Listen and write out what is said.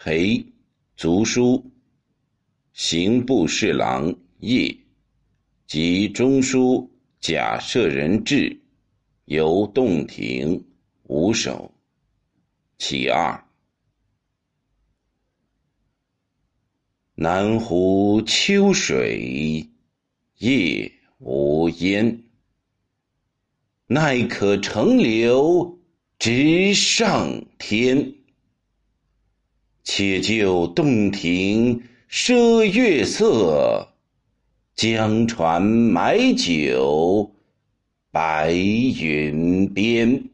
裴族书，刑部侍郎叶及中书贾舍人质，由洞庭五首。其二。南湖秋水夜无烟，奈可乘流直上天。且就洞庭赊月色，江船买酒白云边。